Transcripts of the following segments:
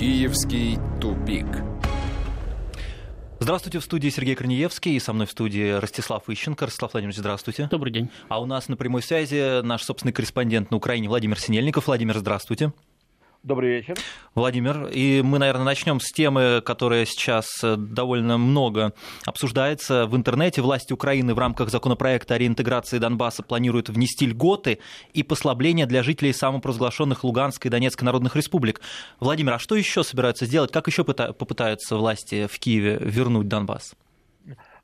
Киевский тупик. Здравствуйте, в студии Сергей Корнеевский, и со мной в студии Ростислав Ищенко. Ростислав Владимирович, здравствуйте. Добрый день. А у нас на прямой связи наш собственный корреспондент на Украине Владимир Синельников. Владимир, здравствуйте. Добрый вечер. Владимир, и мы, наверное, начнем с темы, которая сейчас э, довольно много обсуждается в интернете. Власти Украины в рамках законопроекта о реинтеграции Донбасса планируют внести льготы и послабления для жителей самопровозглашенных Луганской и Донецкой народных республик. Владимир, а что еще собираются сделать? Как еще попытаются власти в Киеве вернуть Донбасс?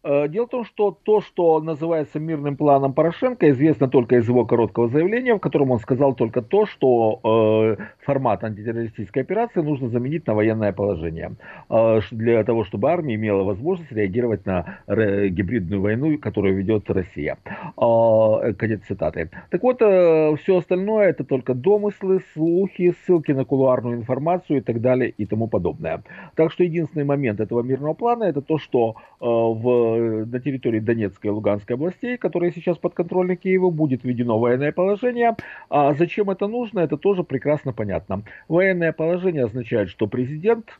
Э, дело в том, что то, что называется мирным планом Порошенко, известно только из его короткого заявления, в котором он сказал только то, что э, формат антитеррористической операции нужно заменить на военное положение, э, для того, чтобы армия имела возможность реагировать на гибридную войну, которую ведет Россия. Конец цитаты. Так вот, все остальное это только домыслы, слухи, ссылки на кулуарную информацию и так далее и тому подобное. Так что единственный момент этого мирного плана это то, что в на территории Донецкой и Луганской областей, которые сейчас подконтрольны Киеву, будет введено военное положение. А зачем это нужно, это тоже прекрасно понятно. Военное положение означает, что президент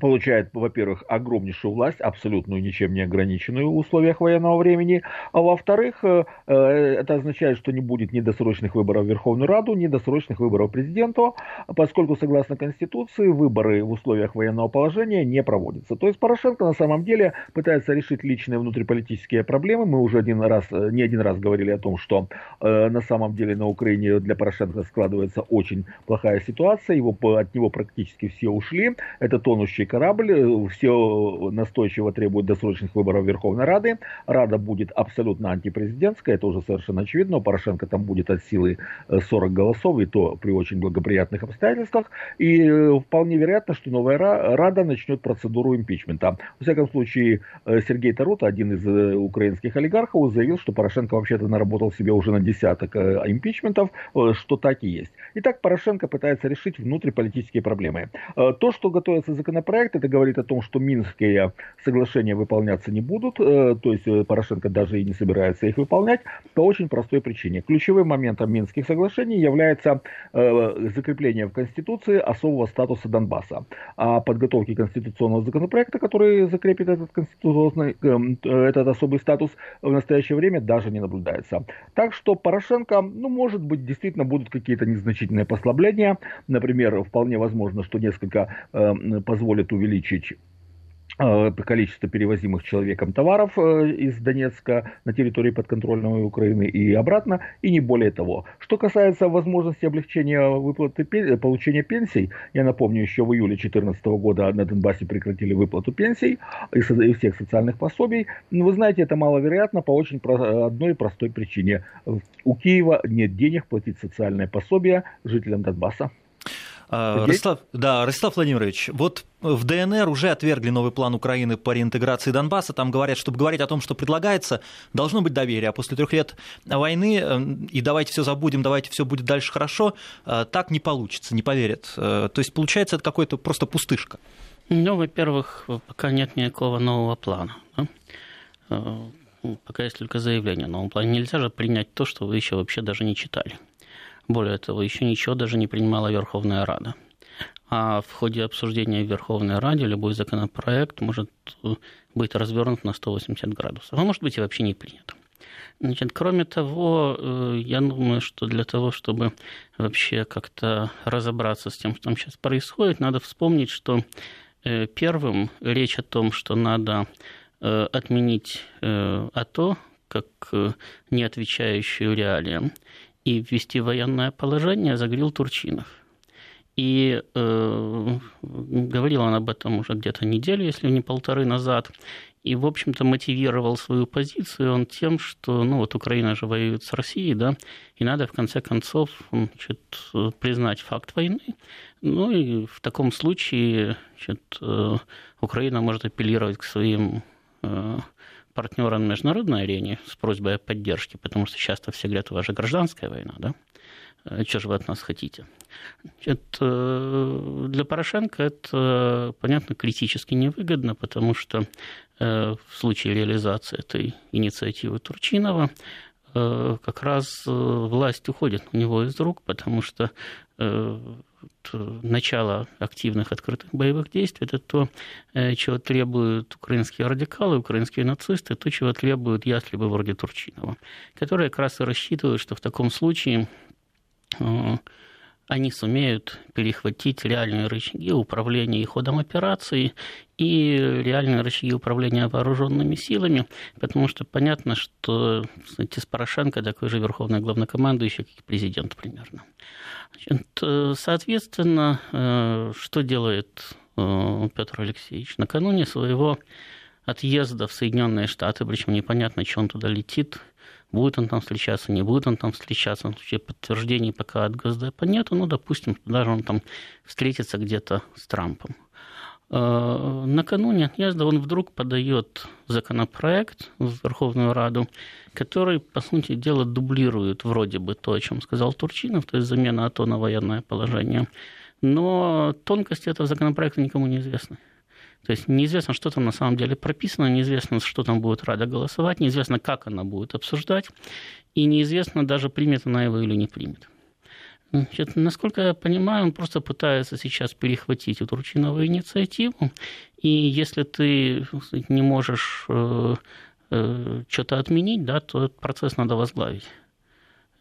получает, во-первых, огромнейшую власть, абсолютную, ничем не ограниченную в условиях военного времени, а во-вторых, э, э, это означает, что не будет ни досрочных выборов в Верховную Раду, ни досрочных выборов президенту, поскольку, согласно Конституции, выборы в условиях военного положения не проводятся. То есть Порошенко на самом деле пытается решить личные внутриполитические проблемы. Мы уже один раз, э, не один раз говорили о том, что на самом деле на Украине для Порошенко складывается очень плохая ситуация, его, от него практически все ушли. Это тонущий тонущий корабль, э, все настойчиво требует досрочных выборов Верховной Рады. Рада будет абсолютно антипрезидентская, это уже совершенно очевидно. Порошенко там будет от силы 40 э, голосов, и то при очень благоприятных обстоятельствах. И э, вполне вероятно, что новая Рада начнет процедуру импичмента. Во всяком случае, Сергей Тарута, один из украинских олигархов, заявил, что Порошенко вообще-то наработал себе уже на десяток импичментов, что так и есть. Итак, Порошенко пытается решить внутриполитические проблемы. То, что готовится законопроект, проект. Это говорит о том, что минские соглашения выполняться не будут, э, то есть э, Порошенко даже и не собирается их выполнять, по очень простой причине. Ключевым моментом минских соглашений является э, закрепление в Конституции особого статуса Донбасса. А подготовки конституционного законопроекта, который закрепит этот, конституционный, этот особый статус, в настоящее время даже не наблюдается. Так что Порошенко, ну, может быть, действительно будут какие-то незначительные послабления. Например, вполне возможно, что несколько позволит позволит увеличить э, количество перевозимых человеком товаров э, из Донецка на территории подконтрольной Украины и обратно, и не более того. Что касается возможности облегчения выплаты получения пенсий, я напомню, еще в июле 2014 года на Донбассе прекратили выплату пенсий и всех социальных пособий. Вы знаете, это маловероятно по очень одной простой причине. У Киева нет денег платить социальное пособие жителям Донбасса. А, Ростислав, да, Ростислав Владимирович, вот в ДНР уже отвергли новый план Украины по реинтеграции Донбасса. Там говорят, чтобы говорить о том, что предлагается, должно быть доверие. А после трех лет войны э, и давайте все забудем, давайте все будет дальше хорошо, э, так не получится, не поверят. Э, то есть получается это какой-то просто пустышка. Ну, во-первых, пока нет никакого нового плана. Да? Пока есть только заявление о новом плане. Нельзя же принять то, что вы еще вообще даже не читали. Более того, еще ничего даже не принимала Верховная Рада. А в ходе обсуждения в Верховной Раде любой законопроект может э, быть развернут на 180 градусов. А может быть и вообще не принят. Значит, кроме того, э, я думаю, что для того, чтобы вообще как-то разобраться с тем, что там сейчас происходит, надо вспомнить, что э, первым речь о том, что надо отменить АТО как не отвечающую реалиям, и ввести военное положение заговорил Турчинов. И э, говорил он об этом уже где-то неделю, если не полторы назад. И, в общем-то, мотивировал свою позицию он тем, что ну, вот Украина же воюет с Россией, да, и надо, в конце концов, значит, признать факт войны. Ну и в таком случае значит, э, Украина может апеллировать к своим партнерам на международной арене с просьбой о поддержке, потому что часто все говорят, у вас же гражданская война, да? Э, что же вы от нас хотите? Это, э, для Порошенко это, понятно, критически невыгодно, потому что э, в случае реализации этой инициативы Турчинова как раз власть уходит у него из рук, потому что начало активных открытых боевых действий, это то, чего требуют украинские радикалы, украинские нацисты, то, чего требуют ястребы вроде Турчинова, которые как раз и рассчитывают, что в таком случае они сумеют перехватить реальные рычаги управления и ходом операции и реальные рычаги управления вооруженными силами, потому что понятно, что знаете, с Порошенко такой же верховный главнокомандующий, как и президент примерно. Значит, соответственно, э, что делает э, Петр Алексеевич? Накануне своего отъезда в Соединенные Штаты, причем непонятно, что он туда летит, Будет он там встречаться, не будет он там встречаться. В случае подтверждений пока от Госдепа нету. Ну, допустим, даже он там встретится где-то с Трампом. Э, накануне отъезда он вдруг подает законопроект в Верховную Раду, который, по сути дела, дублирует вроде бы то, о чем сказал Турчинов, то есть замена АТО на военное положение. Но тонкости этого законопроекта никому не известны. То есть неизвестно, что там на самом деле прописано, неизвестно, что там будет Рада голосовать, неизвестно, как она будет обсуждать, и неизвестно даже, примет она его или не примет. Значит, насколько я понимаю, он просто пытается сейчас перехватить у Турчинова инициативу, и если ты сказать, не можешь э, э, что-то отменить, да, то этот процесс надо возглавить.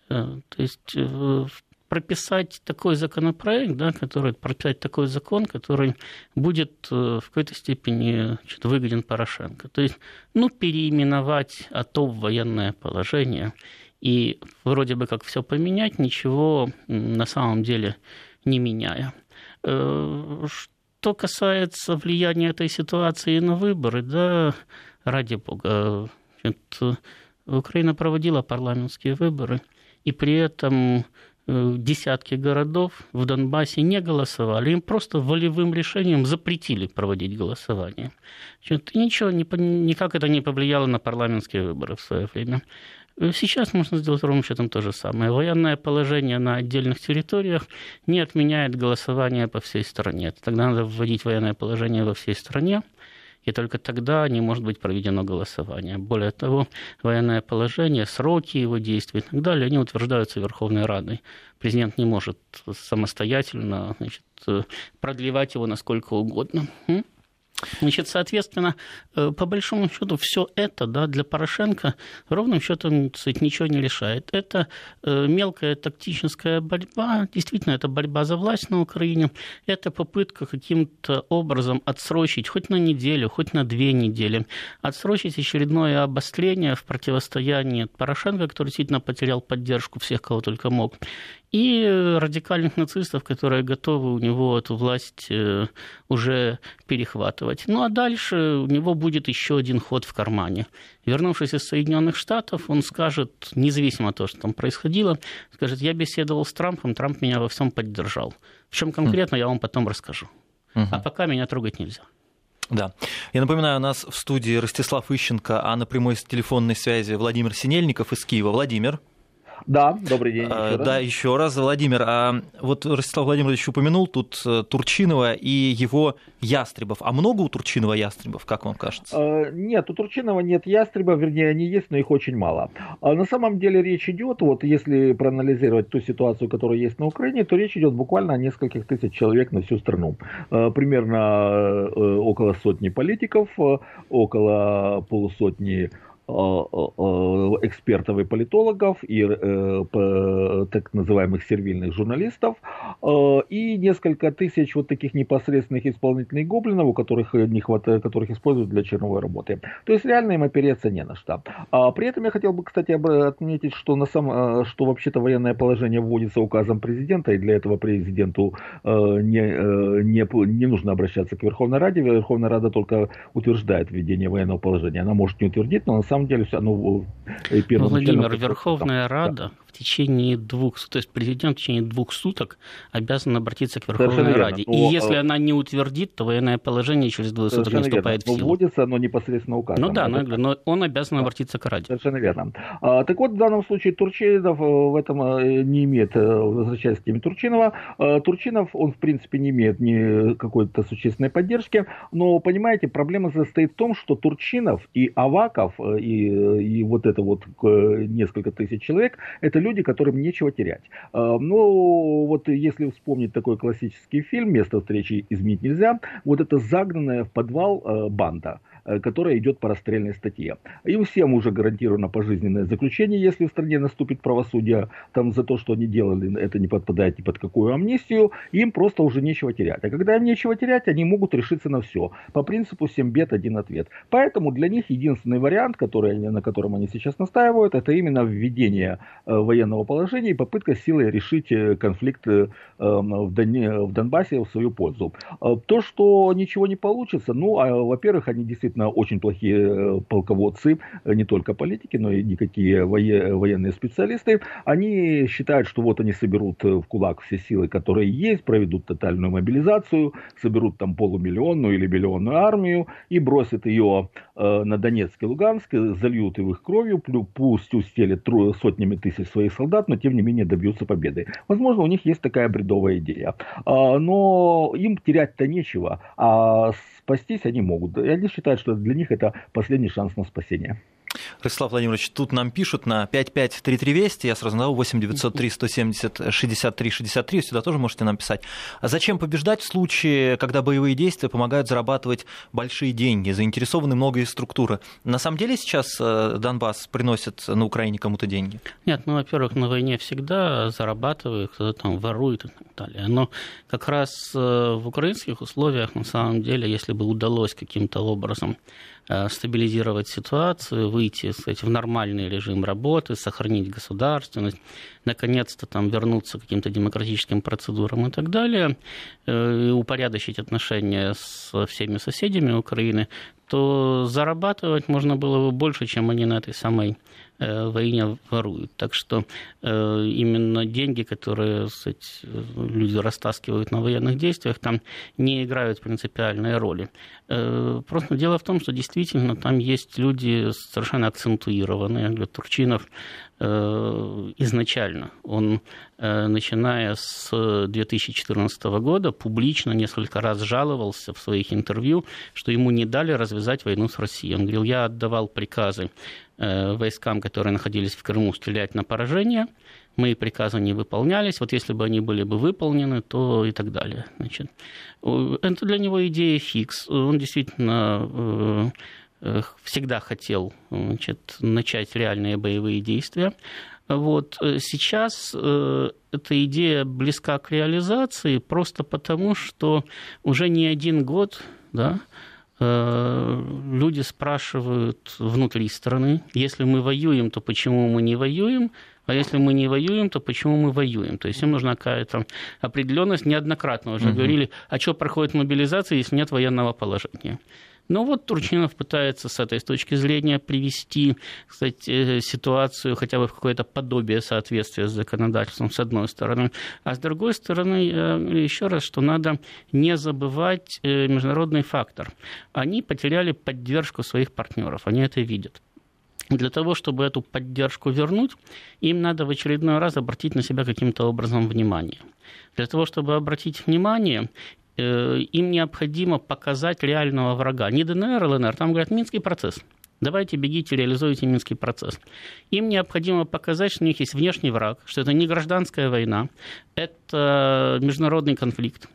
Э, то есть э, прописать такой законопроект, да, который, прописать такой закон, который будет э, в какой-то степени выгоден Порошенко. То есть, ну, переименовать АТО в военное положение и вроде бы как все поменять, ничего на самом деле не меняя. Э, что касается влияния этой ситуации на выборы, да, ради бога, значит, Украина проводила парламентские выборы, и при этом Э, десятки городов в Донбассе не голосовали. Им просто волевым решением запретили проводить голосование. Значит, ничего, никак это не повлияло на парламентские выборы в свое время. Э, сейчас можно сделать ровно счетом то же самое. Военное положение на отдельных территориях не отменяет голосование по всей стране. Тогда надо вводить военное положение во всей стране и только тогда не может быть проведено голосование. Более того, военное положение, сроки его действий и так далее, они утверждаются Верховной Радой. Президент не может самостоятельно значит, продлевать его насколько угодно. Значит, соответственно, э, по большому счету, все это да, для Порошенко ровным счетом сказать, ничего не решает. Это э, мелкая тактическая борьба, действительно, это борьба за власть на Украине, это попытка каким-то образом отсрочить хоть на неделю, хоть на две недели, отсрочить очередное обострение в противостоянии Порошенко, который действительно потерял поддержку всех, кого только мог, и радикальных нацистов, которые готовы у него эту власть э, уже перехватывать. Ну а дальше у него будет еще один ход в кармане. Вернувшись из Соединенных Штатов, он скажет, независимо от того, что там происходило, скажет, я беседовал с Трампом, Трамп меня во всем поддержал. В чем конкретно, я вам потом расскажу. А пока меня трогать нельзя. Да. Я напоминаю, у нас в студии Ростислав Ищенко, а на прямой телефонной связи Владимир Синельников из Киева. Владимир. Да, добрый день. А, еще да, раз. еще раз, Владимир. А вот Ростислав Владимирович упомянул тут э, Турчинова и его ястребов. А много у Турчинова ястребов, как вам кажется? А, нет, у Турчинова нет ястребов, вернее, они есть, но их очень мало. А на самом деле речь идет, вот если проанализировать ту ситуацию, которая есть на Украине, то речь идет буквально о нескольких тысяч человек на всю страну. Примерно э, около сотни политиков, э, около полусотни экспертов и политологов, и э, так называемых сервильных журналистов, и несколько тысяч вот таких непосредственных исполнительных гоблинов, у которых не хватает, которых используют для черновой работы. То есть реально им опереться не на что. А при этом я хотел бы, кстати, отметить, что, на сам, что вообще-то военное положение вводится указом президента, и для этого президенту не, не, не нужно обращаться к Верховной Раде. Верховная Рада только утверждает введение военного положения. Она может не утвердить, но на самом деле все, ну, Владимир, Верховная Рада, течение двух, то есть президент в течение двух суток обязан обратиться к Верховной Раде. Но, и если э, она не утвердит, то военное положение через двое суток не вступает верно. в силу. Но вводится оно непосредственно указом. Ну да, но, но он обязан обратиться к Раде. Совершенно верно. А, так вот, в данном случае Турчинов э, в этом э, не имеет, возвращаясь к теме Турчинова, Турчинов, он в принципе не имеет ни какой-то существенной поддержки, но, понимаете, проблема состоит в том, что Турчинов и Аваков, и, и вот это вот несколько тысяч человек, это люди, которым нечего терять. А, ну, вот если вспомнить такой классический фильм «Место встречи изменить нельзя», вот это загнанная в подвал а, банда – Э, которая идет по расстрельной статье. Им всем уже гарантировано пожизненное заключение, если в стране наступит правосудие, там за то, что они делали, это не подпадает ни под какую амнистию, им просто уже нечего терять. А когда им нечего терять, они могут решиться на все. По принципу 7 бед, один ответ. Поэтому для них единственный вариант, который, на котором они сейчас настаивают, это именно введение э, военного положения и попытка силой решить э, конфликт в, Донбассе в свою пользу. То, что ничего не получится, ну, а, во-первых, они действительно действительно очень плохие э, полководцы, э, не только политики, но и никакие военные специалисты. Они считают, что вот они соберут э, в кулак все силы, которые есть, проведут тотальную мобилизацию, соберут там полумиллионную или миллионную армию и бросят ее на Донецк и Луганск, зальют их кровью, пусть устелят сотнями тысяч своих солдат, но тем не менее добьются победы. Возможно, у них есть такая бредовая идея. А, но им терять-то нечего, а спастись они могут. И они считают, что для них это последний шанс на спасение. Ростислав Владимирович, тут нам пишут на 553320, я сразу назову 8 903 170 63 63, сюда тоже можете нам писать. А зачем побеждать в случае, когда боевые действия помогают зарабатывать большие деньги, заинтересованы многие структуры? На самом деле сейчас э, Донбасс приносит на Украине кому-то деньги? Нет, ну, во-первых, на войне всегда зарабатывают, кто-то там ворует и так далее. Но как раз э, в украинских условиях, на самом деле, если бы удалось каким-то образом стабилизировать ситуацию, выйти сказать, в нормальный режим работы, сохранить государственность, наконец-то там вернуться к каким-то демократическим процедурам и так далее, э, и упорядочить отношения со всеми соседями Украины, то зарабатывать можно было бы больше, чем они на этой самой Э, войне воруют. Так что э, именно деньги, которые кстати, люди растаскивают на военных действиях, там не играют принципиальной роли. Э, просто дело в том, что действительно там есть люди совершенно акцентуированные. Говорю, Турчинов изначально, он, начиная с 2014 года, публично несколько раз жаловался в своих интервью, что ему не дали развязать войну с Россией. Он говорил, я отдавал приказы Э, войскам, которые находились в Крыму, стрелять на поражение. Мои приказы не выполнялись. Вот если бы они были бы выполнены, то и так далее. Значит, это для него идея фикс. Он действительно э, э, всегда хотел значит, начать реальные боевые действия. Вот. Сейчас эта идея близка к реализации просто потому, что уже не один год да, Э, люди спрашивают внутри страны, если мы воюем, то почему мы не воюем, а если мы не воюем, то почему мы воюем? То есть им нужна какая-то определенность. Неоднократно уже угу. говорили, а что проходит мобилизация, если нет военного положения. Но вот Турчинов пытается с этой точки зрения привести, кстати, ситуацию хотя бы в какое-то подобие соответствия с законодательством, с одной стороны. А с другой стороны, еще раз, что надо не забывать э, международный фактор. Они потеряли поддержку своих партнеров, они это видят. Для того, чтобы эту поддержку вернуть, им надо в очередной раз обратить на себя каким-то образом внимание. Для того, чтобы обратить внимание, Э, им необходимо показать реального врага. Не ДНР, ЛНР, там говорят Минский процесс. Давайте бегите, реализуйте Минский процесс. Им необходимо показать, что у них есть внешний враг, что это не гражданская война, это международный конфликт.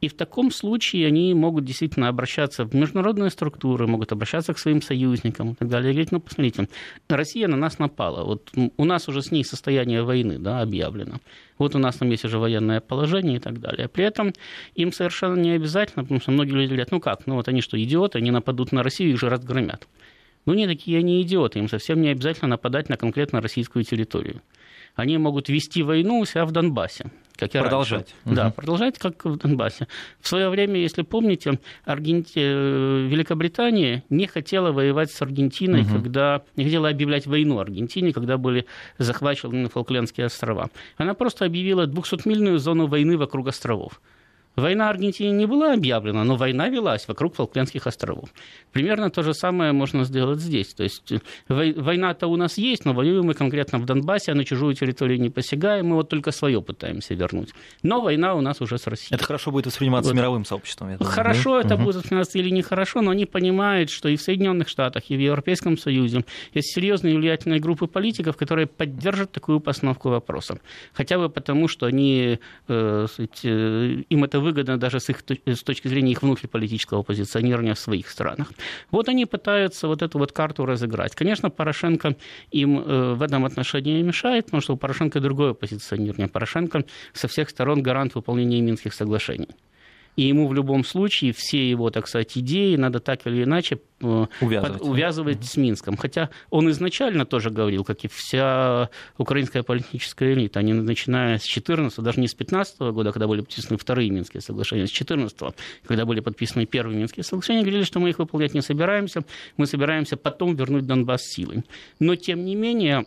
И в таком случае они могут действительно обращаться в международные структуры, могут обращаться к своим союзникам и так далее. И говорить, ну, посмотрите, Россия на нас напала. Вот у нас уже с ней состояние войны да, объявлено. Вот у нас там есть уже военное положение и так далее. При этом им совершенно не обязательно, потому что многие люди говорят, ну как, ну вот они что, идиоты, они нападут на Россию, их же разгромят. Ну, не такие они идиоты, им совсем не обязательно нападать на конкретно российскую территорию. Они могут вести войну у себя в Донбассе как и продолжать. Раньше. Да, продолжать, как в Донбассе. В свое время, если помните, Аргенти... Э, Великобритания не хотела воевать с Аргентиной, угу. когда не хотела объявлять войну Аргентине, когда были захвачены Фолклендские острова. Она просто объявила 200-мильную зону войны вокруг островов. Война Аргентине не была объявлена, но война велась вокруг Фолклендских островов. Примерно то же самое можно сделать здесь. То есть э, война-то у нас есть, но воюем мы конкретно в Донбассе, а на чужую территорию не посягаем, мы вот только свое пытаемся вернуть. Но война у нас уже с Россией. Это хорошо будет восприниматься вот. мировым сообществом. Хорошо угу. это угу. будет восприниматься или нехорошо, но они понимают, что и в Соединенных Штатах, и в Европейском Союзе есть серьезные влиятельные группы политиков, которые поддержат такую постановку вопроса. Хотя бы потому, что они, э, э им это выгодно даже с, их, с точки зрения их внутриполитического позиционирования в своих странах. Вот они пытаются вот эту вот карту разыграть. Конечно, Порошенко им э, в этом отношении мешает, потому что у Порошенко другое позиционирование. Порошенко со всех сторон гарант выполнения Минских соглашений и ему в любом случае все его, так сказать, идеи надо так или иначе э, увязывать, под, увязывать с Минском. Хотя он изначально тоже говорил, как и вся украинская политическая элита, они начиная с 14 даже не с 15 года, когда были подписаны вторые Минские соглашения, а с 14 когда были подписаны первые Минские соглашения, говорили, что мы их выполнять не собираемся, мы собираемся потом вернуть Донбасс силой. Но, тем не менее,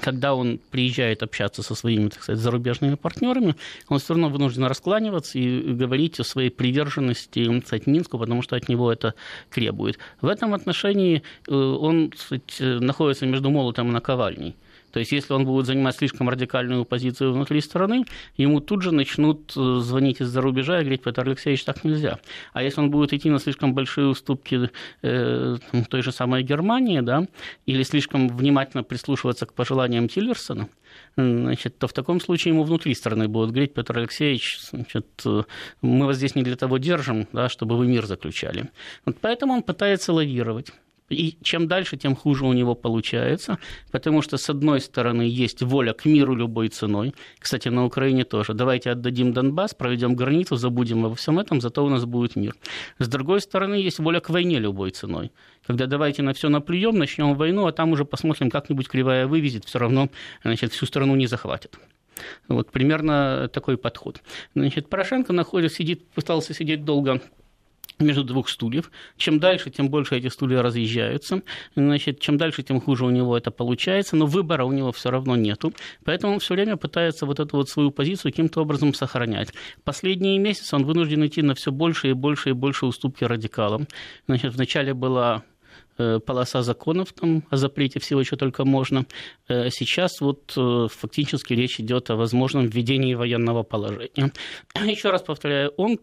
когда он приезжает общаться со своими, так сказать, зарубежными партнерами, он все равно вынужден раскланиваться и говорить о своей приверженности, так сказать, Минску, потому что от него это требует. В этом отношении э, он, так сказать, находится между молотом и наковальней. То есть, если он будет занимать слишком радикальную позицию внутри страны, ему тут же начнут э, звонить из-за рубежа и говорить, Петр Алексеевич, так нельзя. А если он будет идти на слишком большие уступки э, той же самой Германии, да, или слишком внимательно прислушиваться к пожеланиям Тиллерсона, значит, то в таком случае ему внутри страны будут говорить, Петр Алексеевич, значит, э, мы вас здесь не для того держим, да, чтобы вы мир заключали. Вот поэтому он пытается лавировать. И чем дальше, тем хуже у него получается, потому что, с одной стороны, есть воля к миру любой ценой. Кстати, на Украине тоже. Давайте отдадим Донбасс, проведем границу, забудем обо всем этом, зато у нас будет мир. С другой стороны, есть воля к войне любой ценой. Когда давайте на все наплюем, начнем войну, а там уже посмотрим, как-нибудь кривая вывезет, все равно значит, всю страну не захватит. Вот примерно такой подход. Значит, Порошенко находится, сидит, пытался сидеть долго между двух стульев. Чем дальше, тем больше эти стулья разъезжаются. Значит, чем дальше, тем хуже у него это получается, но выбора у него все равно нету. Поэтому он все время пытается вот эту вот свою позицию каким-то образом сохранять. Последние месяцы он вынужден идти на все больше и больше и больше уступки радикалам. Значит, вначале была э, полоса законов там, о запрете всего, что только можно. Э, сейчас вот э, фактически речь идет о возможном введении военного положения. Еще раз повторяю, он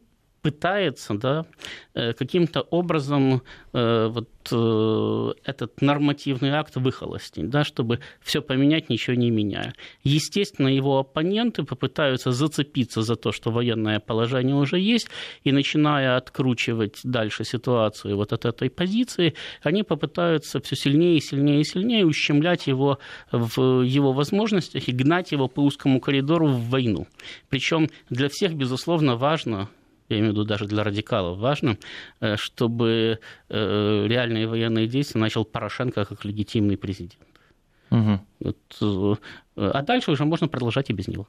пытается да, э, каким-то образом э, вот э, этот нормативный акт выхолостить, да, чтобы все поменять, ничего не меняя. Естественно, его оппоненты попытаются зацепиться за то, что военное положение уже есть, и начиная откручивать дальше ситуацию вот от этой позиции, они попытаются все сильнее и сильнее и сильнее ущемлять его в его возможностях и гнать его по узкому коридору в войну. Причем для всех, безусловно, важно я имею в виду даже для радикалов, важно, э, чтобы э, реальные военные действия начал Порошенко как легитимный президент. Угу. Вот, э, а дальше уже можно продолжать и без него.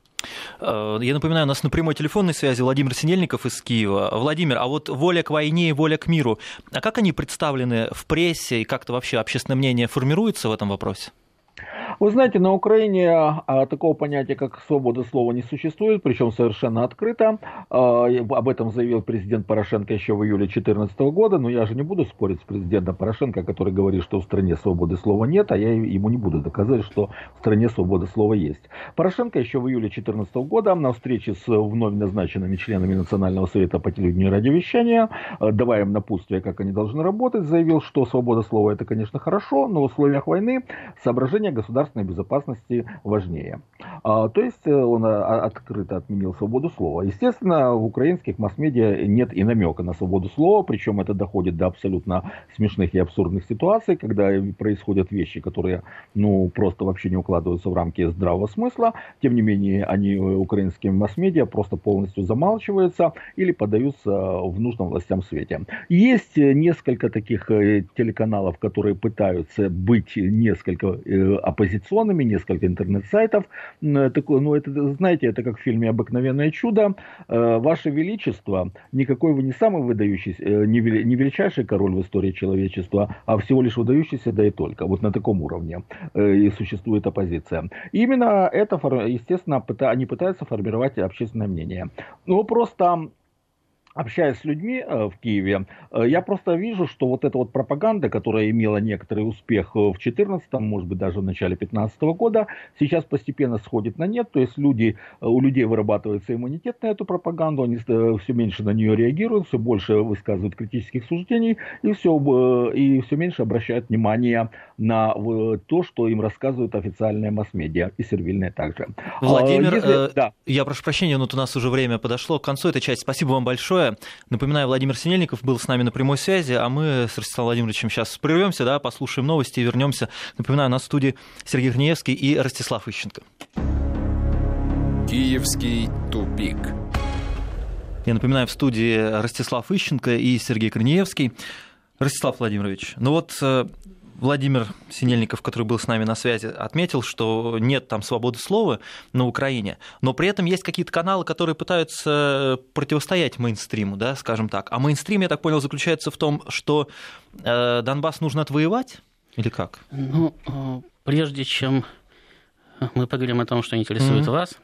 Я напоминаю, у нас на прямой телефонной связи Владимир Синельников из Киева. Владимир, а вот воля к войне и воля к миру, а как они представлены в прессе и как-то вообще общественное мнение формируется в этом вопросе? Вы знаете, на Украине а, такого понятия, как свобода слова, не существует, причем совершенно открыто. А, об этом заявил президент Порошенко еще в июле 2014 года, но я же не буду спорить с президентом Порошенко, который говорит, что в стране свободы слова нет, а я ему не буду доказывать, что в стране свобода слова есть. Порошенко еще в июле 2014 года на встрече с вновь назначенными членами Национального совета по телевидению и радиовещания, а, давая им напутствие, как они должны работать, заявил, что свобода слова это, конечно, хорошо, но в условиях войны соображения государства государственной безопасности важнее. А, то есть э, он а, открыто отменил свободу слова. Естественно, в украинских масс-медиа нет и намека на свободу слова, причем это доходит до абсолютно смешных и абсурдных ситуаций, когда происходят вещи, которые ну, просто вообще не укладываются в рамки здравого смысла. Тем не менее, они э, украинским масс-медиа просто полностью замалчиваются или подаются в нужном властям свете. Есть несколько таких э, телеканалов, которые пытаются быть несколько оппозиционными несколько интернет-сайтов. Такое, ну, это, знаете, это как в фильме «Обыкновенное чудо». Ваше Величество, никакой вы не самый выдающийся, не величайший король в истории человечества, а всего лишь выдающийся, да и только. Вот на таком уровне и существует оппозиция. именно это, естественно, они пытаются формировать общественное мнение. Ну, просто общаясь с людьми э, в Киеве, э, я просто вижу, что вот эта вот пропаганда, которая имела некоторый успех в 2014, может быть, даже в начале 2015 года, сейчас постепенно сходит на нет. То есть люди, э, у людей вырабатывается иммунитет на эту пропаганду, они все меньше на нее реагируют, все больше высказывают критических суждений и все, и все меньше обращают внимание на то, что им рассказывают официальные масс-медиа и сервильные также. Владимир, Если... да. я прошу прощения, но вот у нас уже время подошло к концу этой части. Спасибо вам большое. Напоминаю, Владимир Синельников был с нами на прямой связи, а мы с Ростиславом Владимировичем сейчас прервемся, да, послушаем новости и вернемся. Напоминаю, на студии Сергей Гриневский и Ростислав Ищенко. Киевский тупик. Я напоминаю, в студии Ростислав Ищенко и Сергей Корнеевский. Ростислав Владимирович, ну вот э, Владимир Синельников, который был с нами на связи, отметил, что нет там свободы слова на Украине, но при этом есть какие-то каналы, которые пытаются противостоять мейнстриму, да, скажем так. А мейнстрим, я так понял, заключается в том, что э, Донбасс нужно отвоевать или как? Ну, э, прежде чем мы поговорим о том, что интересует mm-hmm. вас,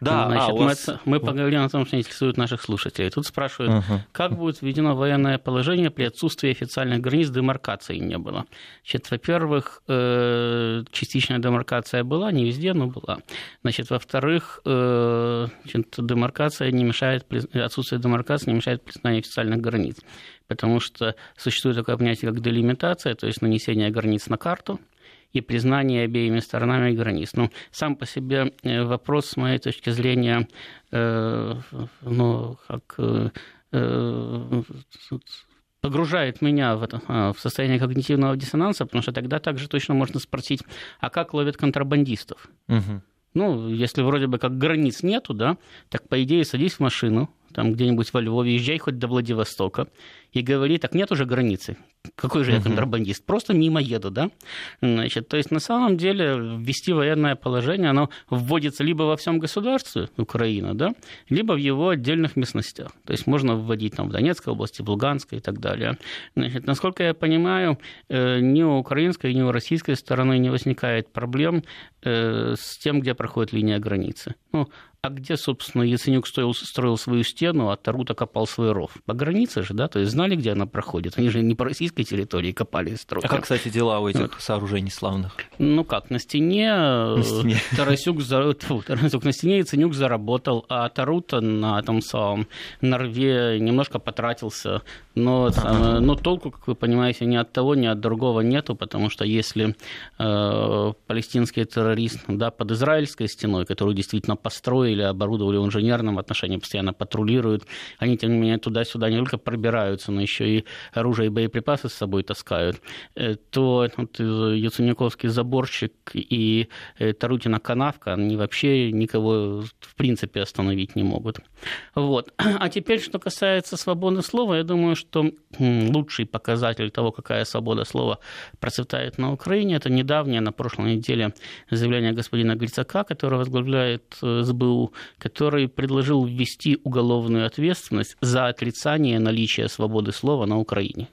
да, Значит, а, вас... мы, мы поговорим о том, что интересует наших слушателей. Тут спрашивают, uh-huh. как будет введено военное положение при отсутствии официальных границ, демаркации не было. Значит, во-первых, э, частичная демаркация была, не везде, но была. Значит, во-вторых, э, значит, демаркация не мешает, отсутствие демаркации не мешает признанию официальных границ. Потому что существует такое понятие, как делимитация, то есть нанесение границ на карту – и признание обеими сторонами границ. Ну, сам по себе э, вопрос, с моей точки зрения, э, ну, как э, погружает меня в, это, а, в состояние когнитивного диссонанса, потому что тогда также точно можно спросить, а как ловят контрабандистов? Угу. Ну, если вроде бы как границ нету, да, так по идее садись в машину, там где-нибудь во Львове, езжай хоть до Владивостока, и говори, так нет уже границы. Какой же я контрабандист? Просто мимо еду, да? Значит, то есть на самом деле ввести военное положение, оно вводится либо во всем государстве Украина, да, либо в его отдельных местностях. То есть можно вводить там в Донецкой области, в Луганской и так далее. Значит, насколько я понимаю, э, ни у украинской, ни у российской стороны не возникает проблем э, с тем, где проходит линия границы. Ну, а где, собственно, Яценюк строил, строил свою стену, а Тарута копал свой ров? По границе же, да? То есть знали, где она проходит. Они же не по российской территории копали и строили. А как, кстати, дела у этих сооружений славных? Ну как, на стене, на стене. Тарасюк, за... Фу, Тарасюк на стене Яценюк заработал, а Тарута на этом самом Норве немножко потратился. Но, ага. но толку, как вы понимаете, ни от того, ни от другого нету, потому что если э, палестинский террорист да, под израильской стеной, которую действительно построили, или оборудовали в инженерном отношении, постоянно патрулируют. Они, тем не менее, туда-сюда не только пробираются, но еще и оружие и боеприпасы с собой таскают. Э, то вот, Яценюковский заборщик и э, Тарутина канавка, они вообще никого в принципе остановить не могут. Вот. А теперь, что касается свободы слова, я думаю, что лучший показатель того, какая свобода слова процветает на Украине, это недавнее, на прошлой неделе, заявление господина Грицака, который возглавляет э, СБУ который предложил ввести уголовную ответственность за отрицание наличия свободы слова на Украине.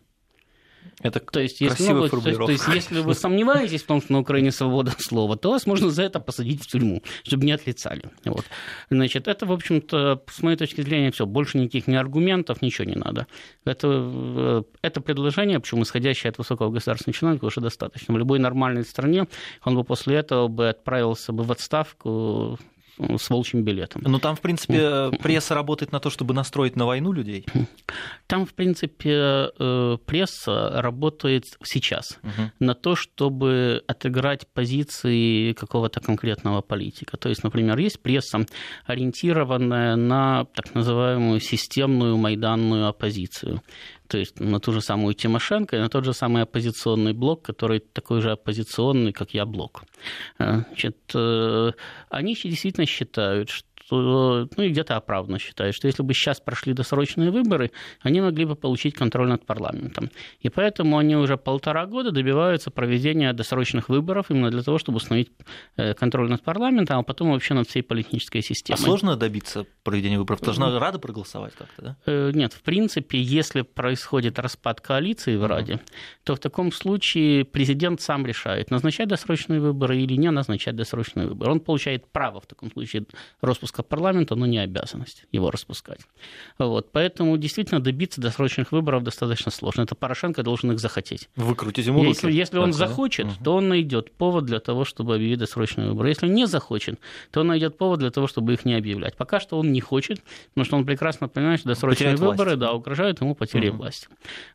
Это то есть, если, ну, то, то есть, если вы сомневаетесь в том, что на Украине свобода слова, то вас можно за это посадить в тюрьму, чтобы не отрицали. Вот. Значит, это, в общем-то, с моей точки зрения, все. Больше никаких ни аргументов, ничего не надо. Это, э, это предложение, причем исходящее от высокого государственного чиновника, уже достаточно. В любой нормальной стране он бы после этого бы отправился бы в отставку с волчьим билетом. Но там, в принципе, пресса работает на то, чтобы настроить на войну людей? Там, в принципе, э, пресса работает сейчас угу. на то, чтобы отыграть позиции какого-то конкретного политика. То есть, например, есть пресса, ориентированная на так называемую системную майданную оппозицию то есть на ту же самую Тимошенко и на тот же самый оппозиционный блок, который такой же оппозиционный, как я, блок. Э, значит, э, они действительно считают, что что, ну и где-то оправданно считают, что если бы сейчас прошли досрочные выборы, они могли бы получить контроль над парламентом. И поэтому они уже полтора года добиваются проведения досрочных выборов именно для того, чтобы установить э, контроль над парламентом, а потом вообще над всей политической системой. А сложно добиться проведения выборов? Должна Рада проголосовать как-то, да? Э, нет, в принципе, если происходит распад коалиции в Раде, то в таком случае президент сам решает, назначать досрочные выборы или не назначать досрочные выборы. Он получает право в таком случае распуска парламента, но не обязанность его распускать. Вот. Поэтому действительно добиться досрочных выборов достаточно сложно. Это Порошенко должен их захотеть. Выкрутить ему руки. Если, если он захочет, да? то он найдет повод для того, чтобы объявить досрочные выборы. Если не захочет, то он найдет повод для того, чтобы их не объявлять. Пока что он не хочет, потому что он прекрасно понимает, что досрочные Потерять выборы власть. да, угрожают ему потерей угу. власти.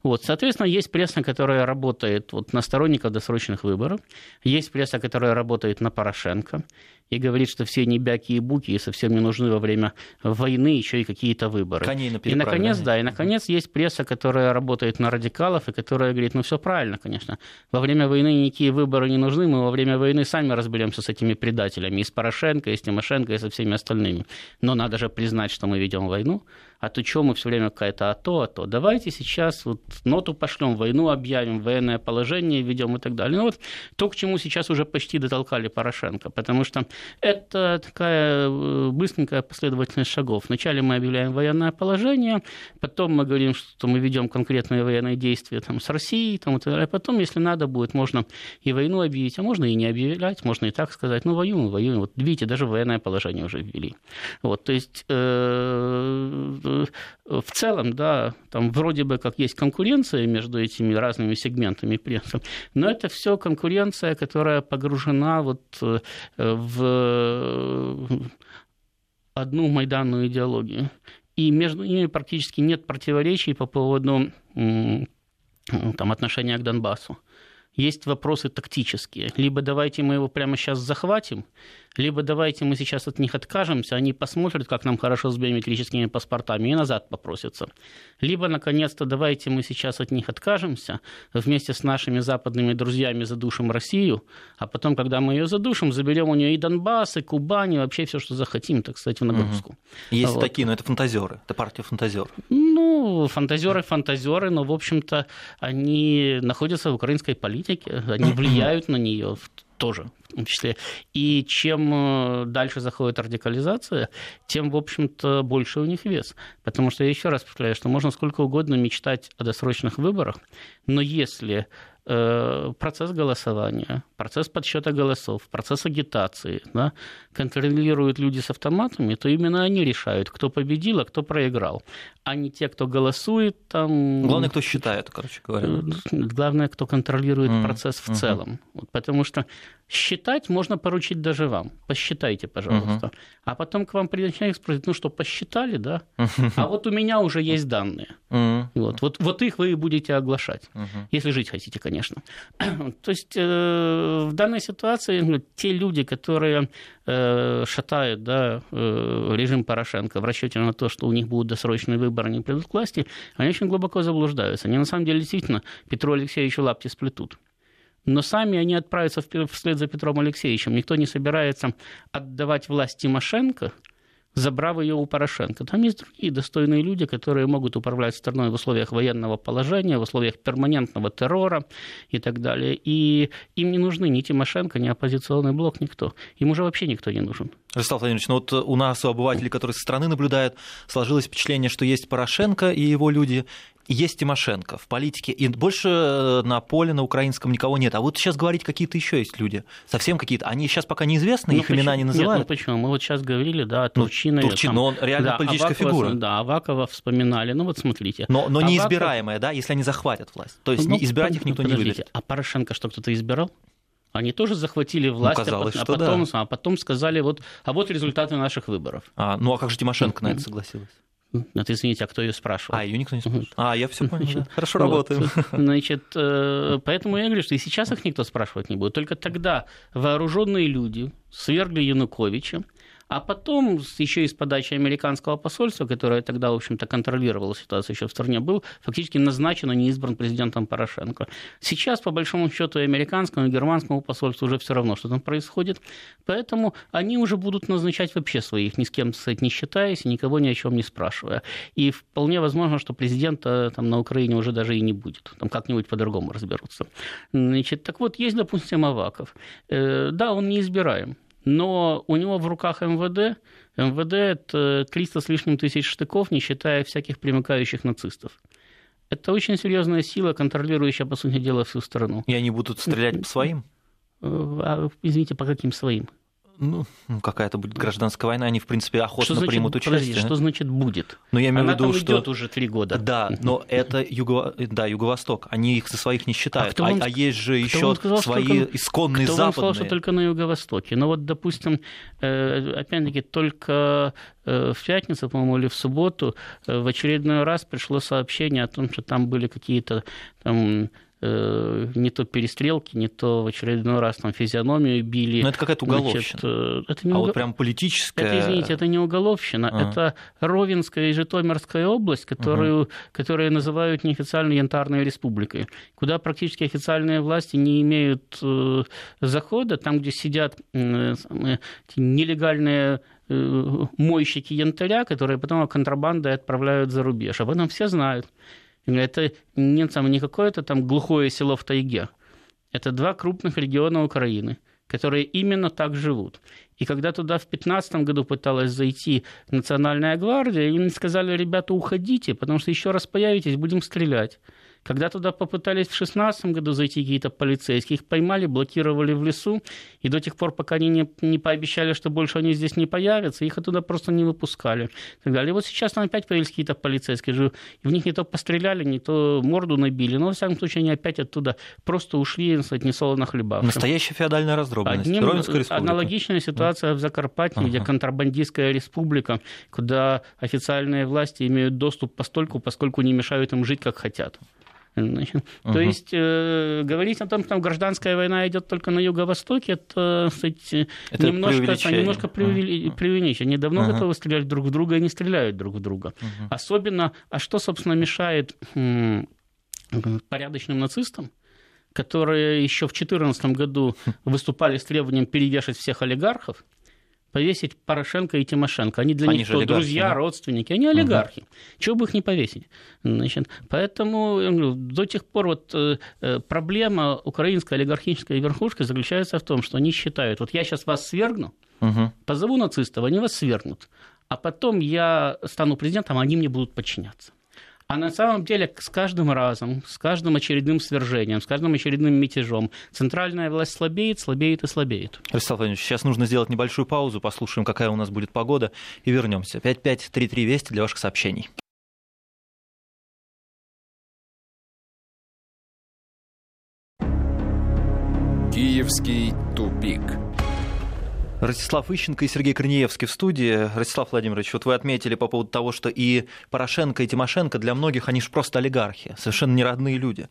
Вот. Соответственно, есть пресса, которая работает вот, на сторонников досрочных выборов, есть пресса, которая работает на Порошенко, и говорит, что все небяки и буки совсем не нужны во время войны еще и какие-то выборы. Коней на и наконец, да, и наконец есть пресса, которая работает на радикалов и которая говорит, ну все правильно, конечно, во время войны никакие выборы не нужны, мы во время войны сами разберемся с этими предателями, и с Порошенко, и с Тимошенко, и со всеми остальными. Но надо же признать, что мы ведем войну, а то что мы все время какая-то а то, а то. Давайте сейчас вот ноту пошлем, войну объявим, военное положение ведем и так далее. Ну вот то, к чему сейчас уже почти дотолкали Порошенко, потому что это такая э, быстренькая последовательность шагов. Вначале мы объявляем военное положение, потом мы говорим, что мы ведем конкретные военные действия там, с Россией, там, и так далее. Потом, если надо будет, можно и войну объявить, а можно и не объявлять, можно и так сказать, ну воюем, воюем. Вот видите, даже военное положение уже ввели. Вот, то есть э, в целом, да, там вроде бы как есть конкуренция между этими разными сегментами прессы, но это все конкуренция, которая погружена вот э, в одну майданную идеологию. И между ними практически нет противоречий по поводу там, отношения к Донбассу. Есть вопросы тактические. Либо давайте мы его прямо сейчас захватим, либо давайте мы сейчас от них откажемся, они посмотрят, как нам хорошо с биометрическими паспортами, и назад попросятся. Либо, наконец-то, давайте мы сейчас от них откажемся, вместе с нашими западными друзьями задушим Россию, а потом, когда мы ее задушим, заберем у нее и Донбасс, и Кубань, и вообще все, что захотим, так сказать, в нагрузку. Угу. Есть вот. такие, но это фантазеры, это партия фантазеров. Ну, фантазеры, фантазеры, но, в общем-то, они находятся в украинской политике, они влияют на нее тоже в том числе. И чем э, дальше заходит радикализация, тем, в общем-то, больше у них вес. Потому что я еще раз повторяю, что можно сколько угодно мечтать о досрочных выборах, но если процесс голосования, процесс подсчета голосов, процесс агитации, да, контролируют люди с автоматами, то именно они решают, кто победил, а кто проиграл. А не те, кто голосует там... Главное, кто считает, короче говоря. Э, главное, кто контролирует mm. процесс в mm-hmm. целом. Вот, потому что считать можно поручить даже вам. Посчитайте, пожалуйста. Mm-hmm. А потом к вам придет человек и спросит, ну что, посчитали, да? А вот у меня уже есть данные. Mm-hmm. Вот, вот, вот их вы и будете оглашать, mm-hmm. если жить хотите, конечно конечно. То есть э, в данной ситуации ну, те люди, которые э, шатают да, э, режим Порошенко в расчете на то, что у них будут досрочные выборы, они придут к власти, они очень глубоко заблуждаются. Они на самом деле действительно Петру Алексеевичу лапти сплетут но сами они отправятся вслед за Петром Алексеевичем. Никто не собирается отдавать власть Тимошенко, забрав ее у Порошенко. Там есть другие достойные люди, которые могут управлять страной в условиях военного положения, в условиях перманентного террора и так далее. И им не нужны ни Тимошенко, ни оппозиционный блок, никто. Им уже вообще никто не нужен. Ростислав Владимирович, ну вот у нас, у обывателей, которые со стороны наблюдают, сложилось впечатление, что есть Порошенко и его люди, есть Тимошенко в политике, и больше э, на поле на украинском никого нет. А вот сейчас говорить какие-то еще есть люди, совсем какие-то. Они сейчас пока неизвестны, ну, их почему? имена не называют. Нет, ну почему? Мы вот сейчас говорили, да, о Турчинове. Ну, Турчин, там, он реально да, политическая Авакова, фигура. Да, Авакова вспоминали. Ну вот смотрите. Но, но Аваков... неизбираемая, да, если они захватят власть. То есть ну, избирать их никто подождите, не выберет. А Порошенко что, кто-то избирал? Они тоже захватили ну, власть, ну, казалось, а, что потом, да. а потом сказали, вот, а вот результаты наших выборов. А, ну а как же Тимошенко на это согласилась? Это, извините, а кто ее спрашивал? А, ее никто не спрашивал. А, я все понял. Значит, да. Хорошо вот, работаем. Значит, э, поэтому я говорю, что и сейчас их никто спрашивать не будет. Только тогда вооруженные люди свергли Януковича, А потом, еще и с подачи американского посольства, которое тогда, в общем-то, контролировало ситуацию еще в стране, был фактически назначен, а не избран президентом Порошенко. Сейчас, по большому счету, и американскому, и германскому посольству уже все равно, что там происходит. Поэтому они уже будут назначать вообще своих, ни с кем, кстати, не считаясь, никого ни о чем не спрашивая. И вполне возможно, что президента там на Украине уже даже и не будет. Там как-нибудь по-другому разберутся. Значит, так вот, есть, допустим, Аваков. Э, да, он неизбираем но у него в руках МВД, МВД это 300 с лишним тысяч штыков, не считая всяких примыкающих нацистов. Это очень серьезная сила, контролирующая, по сути дела, всю страну. И они будут стрелять по своим? Э, а, извините, по каким своим? Ну, какая-то будет гражданская война, они, в принципе, охотно что значит, примут участие. Подожди, что значит будет? Но я имею Она в виду, там что... идет уже три года. Да, но это юго... да, Юго-Восток. Они их за своих не считают. А, вам... а, а есть же еще сказал, свои только... исконные кто западные. Кто сказал, что только на Юго-Востоке? Ну вот, допустим, э, опять-таки, только э, в пятницу, по-моему, или в субботу э, в очередной раз пришло сообщение о том, что там были какие-то там не то перестрелки, не то в очередной раз там физиономию били. Но это какая-то уголовщина. Значит, э, это не а угол... вот прям политическая... Это, извините, это не уголовщина, а. это Ровенская и Житомирская область, которую, угу. которые называют неофициально Янтарной республикой, куда практически официальные власти не имеют э, захода, там, где сидят нелегальные мойщики янтаря, которые потом контрабандой отправляют за рубеж. Об этом все знают. Это не, там, не какое-то там глухое село в тайге. Это два крупных региона Украины, которые именно так живут. И когда туда в 2015 году пыталась зайти Национальная гвардия, им сказали, ребята, уходите, потому что еще раз появитесь, будем стрелять. Когда туда попытались в 2016 году зайти какие-то полицейские, их поймали, блокировали в лесу, и до тех пор, пока они не, не пообещали, что больше они здесь не появятся, их оттуда просто не выпускали. И, так далее. и вот сейчас там опять появились какие-то полицейские, и в них не то постреляли, не то морду набили, но, во всяком случае, они опять оттуда просто ушли, сказать, несолоно хлебавши. Настоящая феодальная раздробленность. Одним, аналогичная ситуация в Закарпатье, ага. где контрабандистская республика, куда официальные власти имеют доступ постольку, поскольку не мешают им жить, как хотят. Значит, угу. То есть э, говорить о том, что там гражданская война идет только на юго-востоке, это, кстати, это немножко, это, немножко преувели... преувеличение. Они давно угу. готовы стрелять друг в друга и не стреляют друг в друга. Угу. Особенно, а что, собственно, мешает м- порядочным нацистам, которые еще в 2014 году выступали с требованием перевешать всех олигархов, повесить Порошенко и Тимошенко. Они для они них кто? друзья, да? родственники, они олигархи. Угу. Чего бы их не повесить? Значит, поэтому до тех пор вот э, э, проблема украинской олигархической верхушки заключается в том, что они считают, вот я сейчас вас свергну, угу. позову нацистов, они вас свергнут, а потом я стану президентом, а они мне будут подчиняться. А на самом деле с каждым разом, с каждым очередным свержением, с каждым очередным мятежом центральная власть слабеет, слабеет и слабеет. Ростислав Владимирович, сейчас нужно сделать небольшую паузу, послушаем, какая у нас будет погода, и вернемся. 5533 Вести для ваших сообщений. Киевский тупик. Ростислав Ищенко и Сергей Корнеевский в студии. Ростислав Владимирович, вот вы отметили по поводу того, что и Порошенко, и Тимошенко для многих, они же просто олигархи, совершенно не родные люди.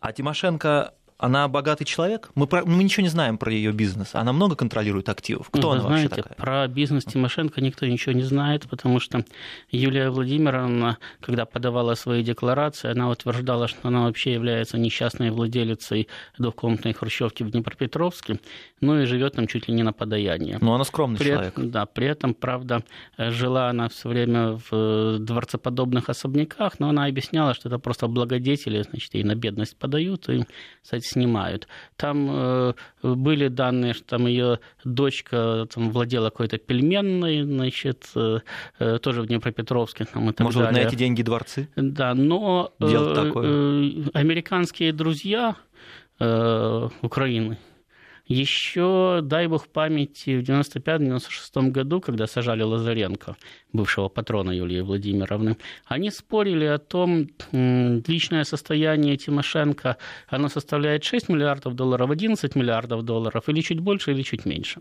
А Тимошенко она богатый человек? Мы, про, мы ничего не знаем про ее бизнес. Она много контролирует активов. Кто Вы она знаете, вообще такая? Про бизнес Тимошенко никто ничего не знает, потому что Юлия Владимировна, когда подавала свои декларации, она утверждала, что она вообще является несчастной владелицей двухкомнатной хрущевки в Днепропетровске, ну и живет там чуть ли не на подаяние. Но она скромный при, человек. Да, при этом, правда, жила она все время в дворцеподобных особняках, но она объясняла, что это просто благодетели, значит, ей на бедность подают, и, кстати, снимают. Там э, были данные, что там ее дочка там, владела какой-то пельменной, значит, э, э, тоже в Днепропетровске. Там, и так Может, далее. на эти деньги дворцы? Да, но Дело такое. американские друзья Украины еще, дай бог памяти, в 95-96 году, когда сажали Лазаренко, бывшего патрона Юлии Владимировны, они спорили о том, личное состояние Тимошенко, оно составляет 6 миллиардов долларов, 11 миллиардов долларов, или чуть больше, или чуть меньше.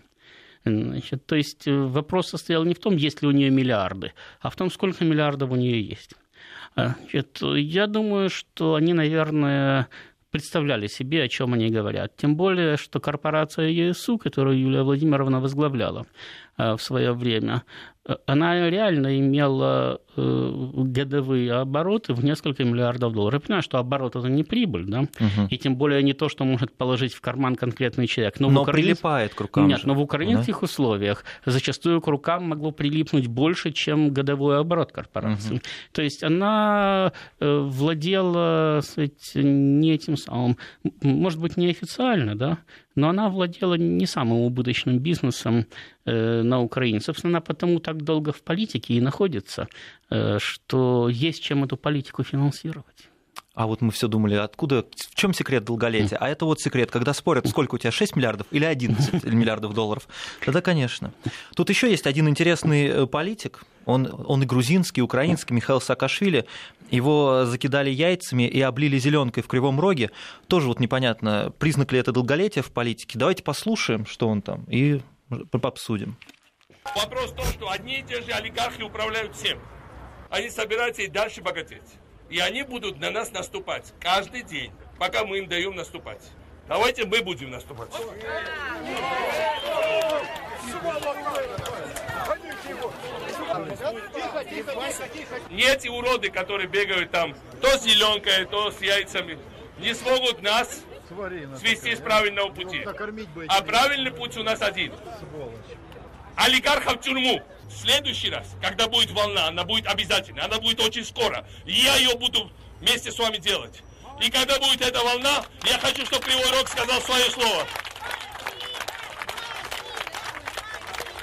Значит, то есть э, вопрос состоял не в том, есть ли у нее миллиарды, а в том, сколько миллиардов у нее есть. Значит, я думаю, что они, наверное, представляли себе, о чем они говорят. Тем более, что корпорация ЕСУ, которую Юлия Владимировна возглавляла в свое время, она реально имела э, годовые обороты в несколько миллиардов долларов. Я понимаю, что оборот это не прибыль, да, угу. и тем более не то, что может положить в карман конкретный человек. Но, но украин... прилипает к рукам. Нет, же. но в украинских да? условиях зачастую к рукам могло прилипнуть больше, чем годовой оборот корпорации. Угу. То есть она э, владела сказать, не этим самым, может быть, неофициально, да, но она владела не самым убыточным бизнесом э, на Украине. Собственно, она потому так долго в политике и находится, э, что есть чем эту политику финансировать. А вот мы все думали, откуда, в чем секрет долголетия? А это вот секрет, когда спорят, сколько у тебя, 6 миллиардов или 11 миллиардов долларов. Тогда, конечно. Тут еще есть один интересный э, политик, он, он и грузинский, и украинский, Михаил Саакашвили. Его закидали яйцами и облили зеленкой в Кривом Роге. Тоже вот непонятно, признак ли это долголетия в политике. Давайте послушаем, что он там, и обсудим. Вопрос в том, что одни и те же олигархи управляют всем. Они собираются и дальше богатеть. И они будут на нас наступать каждый день, пока мы им даем наступать. Давайте мы будем наступать. Не эти уроды, которые бегают там то с зеленкой, то с яйцами, не смогут нас свести с правильного пути. А правильный путь у нас один. Олигархов в тюрьму в следующий раз, когда будет волна, она будет обязательно, она будет очень скоро. И я ее буду вместе с вами делать. И когда будет эта волна, я хочу, чтобы Кривой Рог сказал свое слово.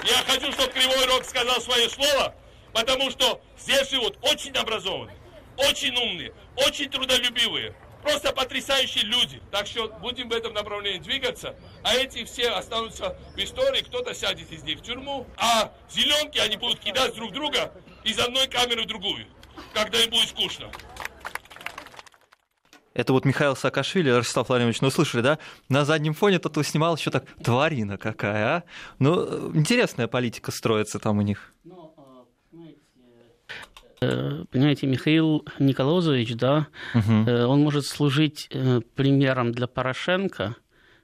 Я хочу, чтобы Кривой Рог сказал свое слово, потому что здесь живут очень образованные, очень умные, очень трудолюбивые. Просто потрясающие люди. Так что будем в этом направлении двигаться. А эти все останутся в истории. Кто-то сядет из них в тюрьму. А зеленки они будут кидать друг друга из одной камеры в другую. Когда им будет скучно. Это вот Михаил Саакашвили, Ростислав Владимирович, ну слышали, да? На заднем фоне тот снимал еще так, тварина какая, а? Ну, интересная политика строится там у них. Ну, понимаете, Михаил Николозович, да, угу. он может служить э, примером для Порошенко,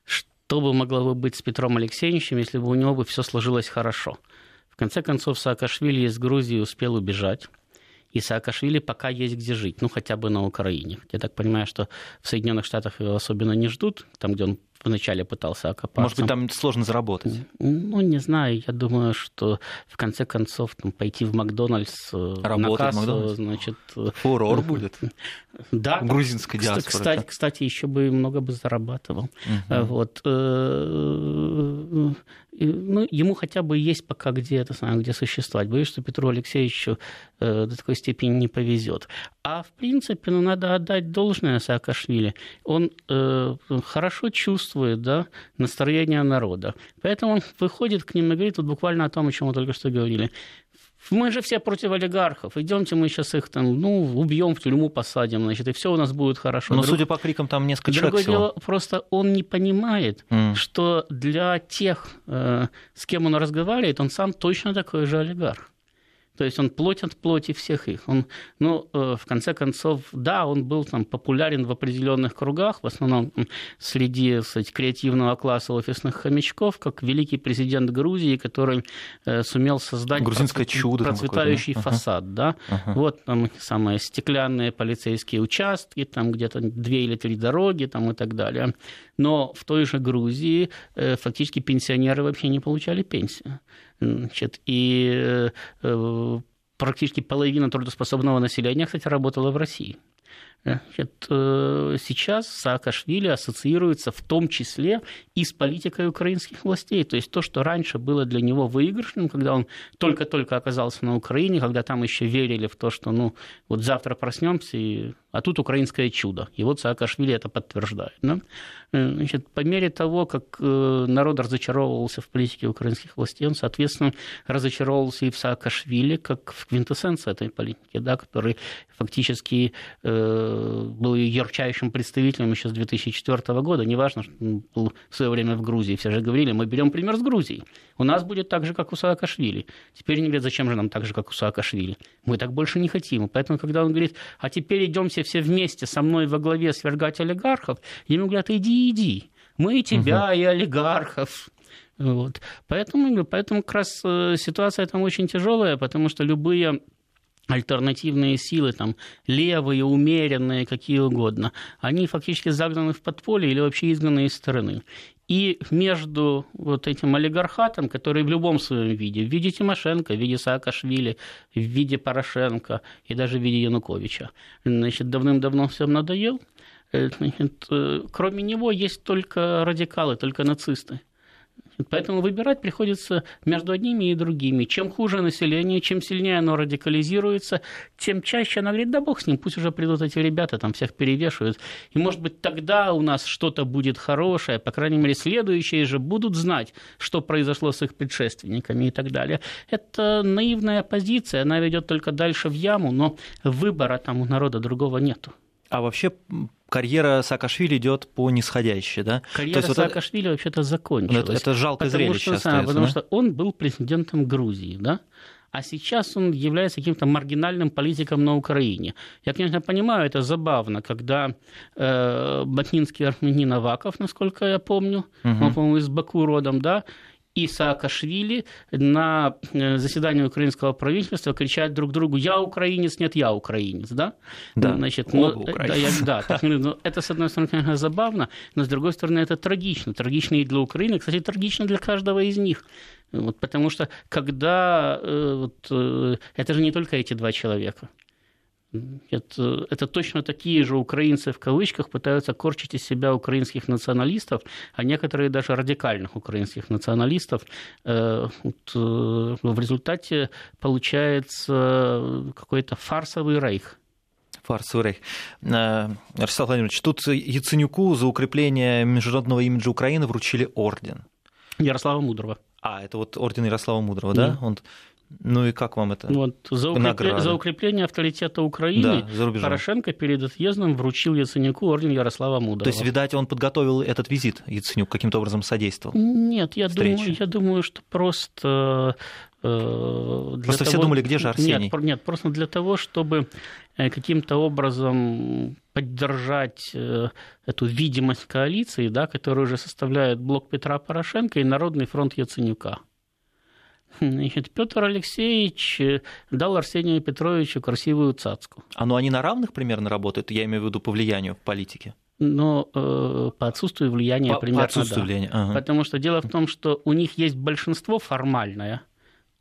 что бы могло бы быть с Петром Алексеевичем, если бы у него бы все сложилось хорошо. В конце концов, Саакашвили из Грузии успел убежать. И Саакашвили пока есть где жить, ну хотя бы на Украине. Я так понимаю, что в Соединенных Штатах его особенно не ждут, там, где он вначале пытался окопаться. Может быть, там сложно заработать? Ну, не знаю. Я думаю, что в конце концов там, пойти в Макдональдс э, Работать на кассу, Макдональдс? значит... Э, Фурор будет. Да. Грузинской диаспоры. Кстати, кстати, еще бы много бы зарабатывал. Угу. Вот. Э, ну, ему хотя бы есть пока где это самое, где существовать. Боюсь, что Петру Алексеевичу до такой степени не повезет. А в принципе, ну, надо отдать должное Саакашвили. Он э, хорошо чувствует да, настроение народа. Поэтому он выходит к ним и говорит вот буквально о том, о чем мы только что говорили. Мы же все против олигархов. Идемте, мы сейчас их там, ну, убьем, в тюрьму посадим, значит, и все у нас будет хорошо. Но, Друг... судя по крикам, там несколько Другое человек дело, просто он не понимает, mm. что для тех, э, с кем он разговаривает, он сам точно такой же олигарх. То есть он плоть от плоти всех их. Он, ну, э, в конце концов, да, он был там популярен в определенных кругах, в основном среди кстати, креативного класса офисных хомячков, как великий президент Грузии, который э, сумел создать Грузинское чудо процветающий да? фасад. Да? Ага. Вот там самые стеклянные полицейские участки, там где-то две или три дороги там, и так далее. Но в той же Грузии э, фактически пенсионеры вообще не получали пенсию. Значит, и э, практически половина трудоспособного населения, кстати, работала в России. Значит, э, сейчас Саакашвили ассоциируется в том числе и с политикой украинских властей. То есть то, что раньше было для него выигрышным, когда он только-только оказался на Украине, когда там еще верили в то, что ну, вот завтра проснемся, и... а тут украинское чудо. И вот Саакашвили это подтверждает. Да? Э, значит, по мере того, как э, народ разочаровывался в политике украинских властей, он, соответственно, разочаровывался и в Саакашвили, как в квинтэссенции этой политики, да, который фактически был ярчайшим представителем еще с 2004 года. Неважно, что он был в свое время в Грузии. Все же говорили, мы берем пример с Грузией. У нас будет так же, как у Саакашвили. Теперь они говорят, зачем же нам так же, как у Саакашвили? Мы так больше не хотим. Поэтому, когда он говорит, а теперь идемте все вместе со мной во главе свергать олигархов, ему говорят, иди, иди. Мы и тебя, угу. и олигархов. Вот. Поэтому, поэтому как раз э, ситуация там очень тяжелая, потому что любые альтернативные силы, там, левые, умеренные, какие угодно, они фактически загнаны в подполье или вообще изгнаны из страны. И между вот этим олигархатом, который в любом своем виде, в виде Тимошенко, в виде Саакашвили, в виде Порошенко и даже в виде Януковича, значит, давным-давно всем надоел, э, значит, э, кроме него есть только радикалы, только нацисты. Поэтому выбирать приходится между одними и другими. Чем хуже население, чем сильнее оно радикализируется, тем чаще она говорит, да бог с ним, пусть уже придут эти ребята, там всех перевешивают. И, может быть, тогда у нас что-то будет хорошее, по крайней мере, следующие же будут знать, что произошло с их предшественниками и так далее. Это наивная позиция, она ведет только дальше в яму, но выбора там у народа другого нету. А вообще карьера Саакашвили идет по нисходящей, да? Карьера То есть Саакашвили вот вообще-то закончилась. Это, это жалкое зрелище что, остается, Потому да? что он был президентом Грузии, да? а сейчас он является каким-то маргинальным политиком на Украине. Я, конечно, понимаю, это забавно, когда э, ботнинский армянин Аваков, насколько я помню, угу. он, по-моему, из Баку родом, да, и Саакашвили на э, заседании украинского правительства кричат друг другу «Я украинец, нет, я украинец». Да, да. Значит, ну, да, я, да так, ну, это, с одной стороны, конечно, забавно, но с другой стороны, это трагично. Трагично и для Украины, кстати, трагично для каждого из них. Вот, потому что когда... Э, вот, э, это же не только эти два человека. Это, это точно такие же украинцы в кавычках пытаются корчить из себя украинских националистов, а некоторые даже радикальных украинских националистов. Э, вот, э, в результате получается какой-то фарсовый рейх. Фарсовый рейх. Э, Ростислав Владимирович, тут Яценюку за укрепление международного имиджа Украины вручили орден. Ярослава Мудрого. А, это вот орден Ярослава Мудрого, да? да? Он ну и как вам это? Вот, за, укрепление, за укрепление авторитета Украины да, Порошенко перед отъездом вручил Яценюку орден Ярослава Мудрого. То есть, видать, он подготовил этот визит, Яценюк каким-то образом содействовал? Нет, я, думаю, я думаю, что просто... Э, просто того... все думали, где же Арсений? Нет, нет, просто для того, чтобы э, каким-то образом поддержать э, эту видимость коалиции, да, которую уже составляет блок Петра Порошенко и Народный фронт Яценюка. Значит, Петр Алексеевич э, дал Арсению Петровичу красивую цацку. А ну они на равных примерно работают, я имею в виду по влиянию в политике? Но э, по отсутствию влияния по, примерно по отсутствию да. влияния. Ага. Потому что дело в том, что у них есть большинство формальное –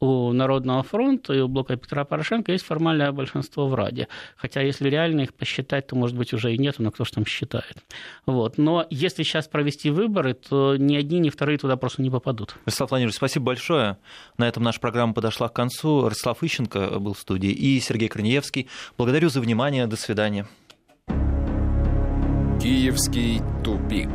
у Народного фронта и у блока Петра Порошенко есть формальное большинство в Раде. Хотя если реально их посчитать, то, может быть, уже и нету, но кто же там считает. Вот. Но если сейчас провести выборы, то ни одни, ни вторые туда просто не попадут. Ростислав Владимирович, спасибо большое. На этом наша программа подошла к концу. Ростислав Ищенко был в студии и Сергей Корнеевский. Благодарю за внимание. До свидания. Киевский тупик.